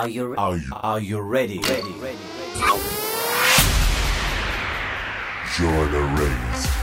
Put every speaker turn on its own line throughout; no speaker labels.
Are you, are you, are you ready? Ready, ready, ready.
Join the race.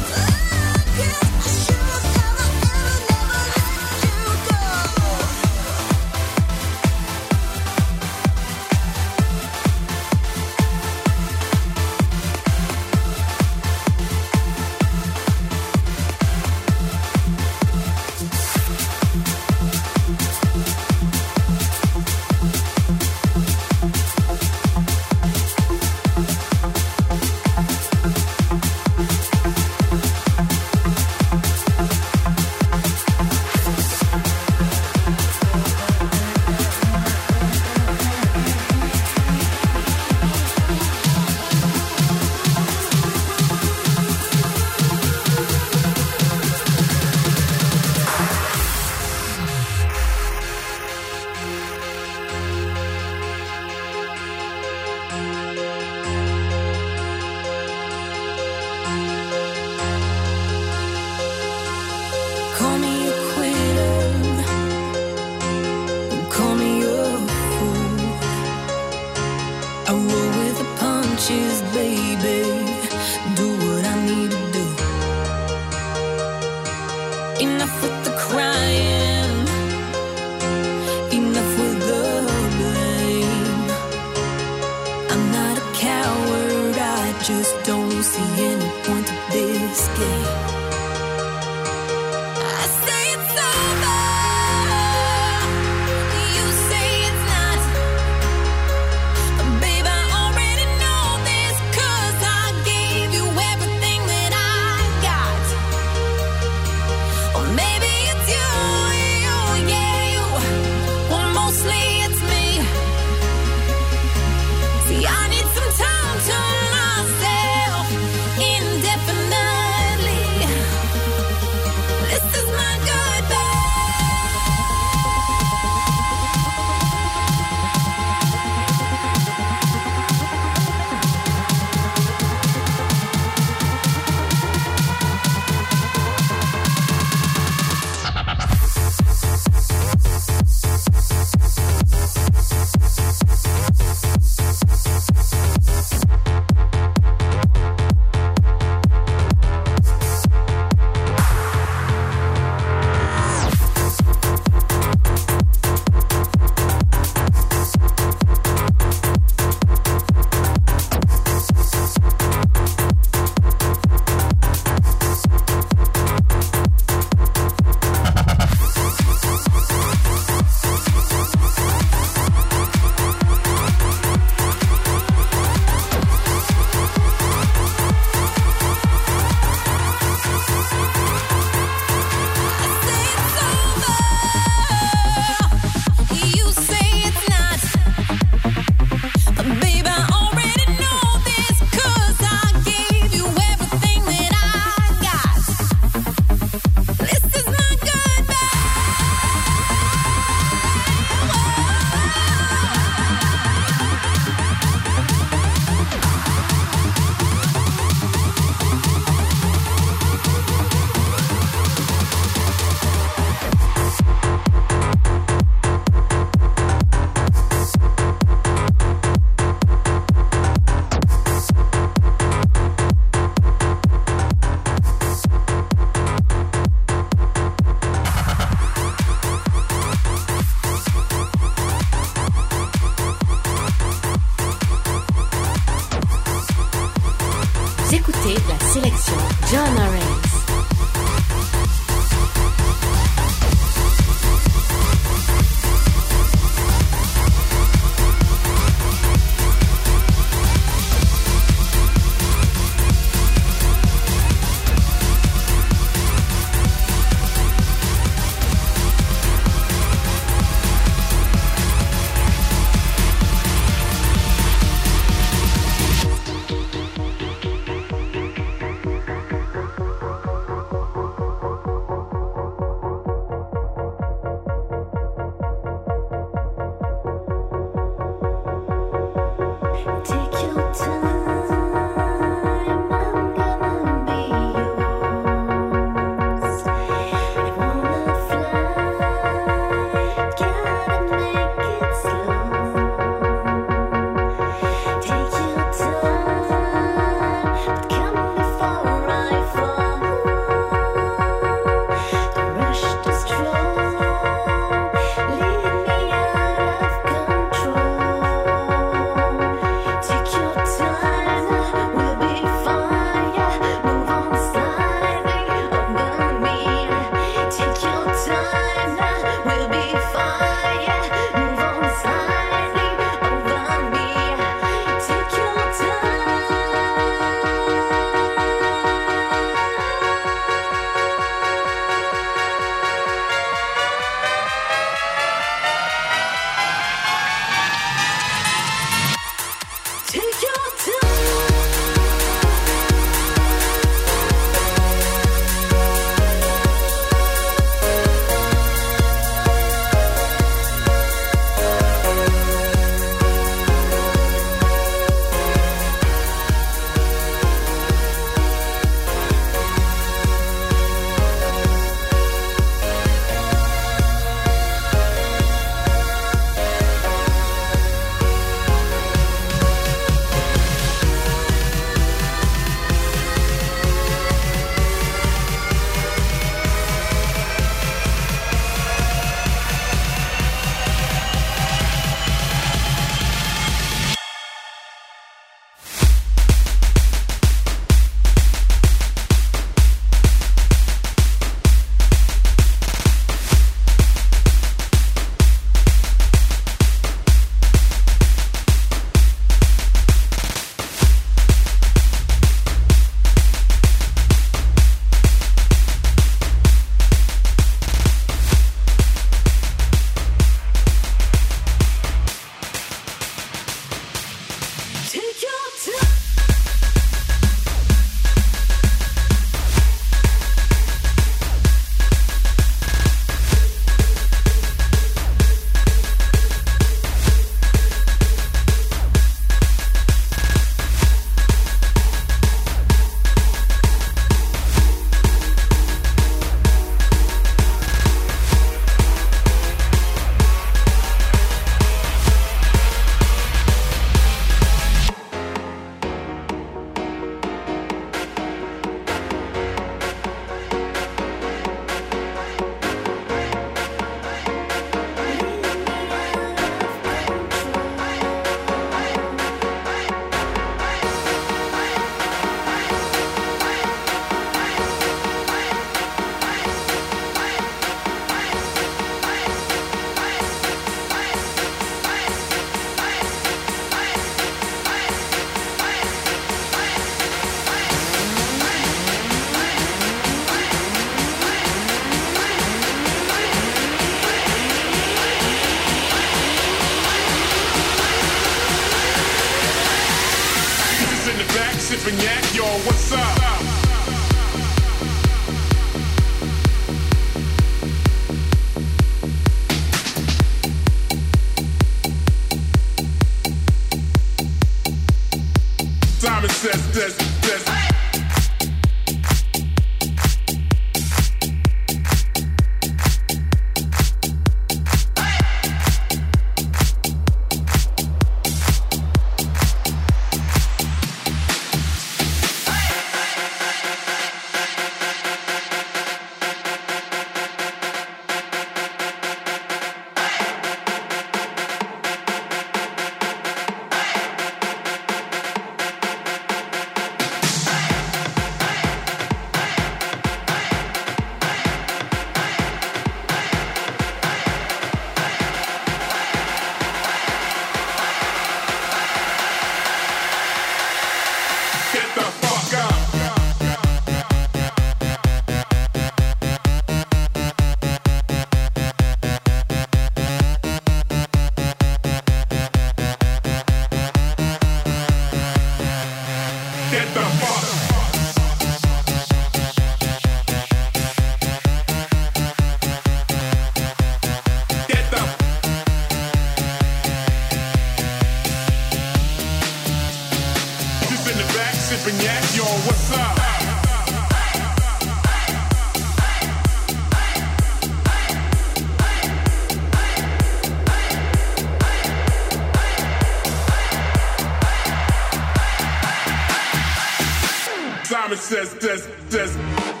Simon says,
this, this.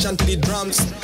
attention to the drums.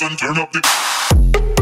and turn up the.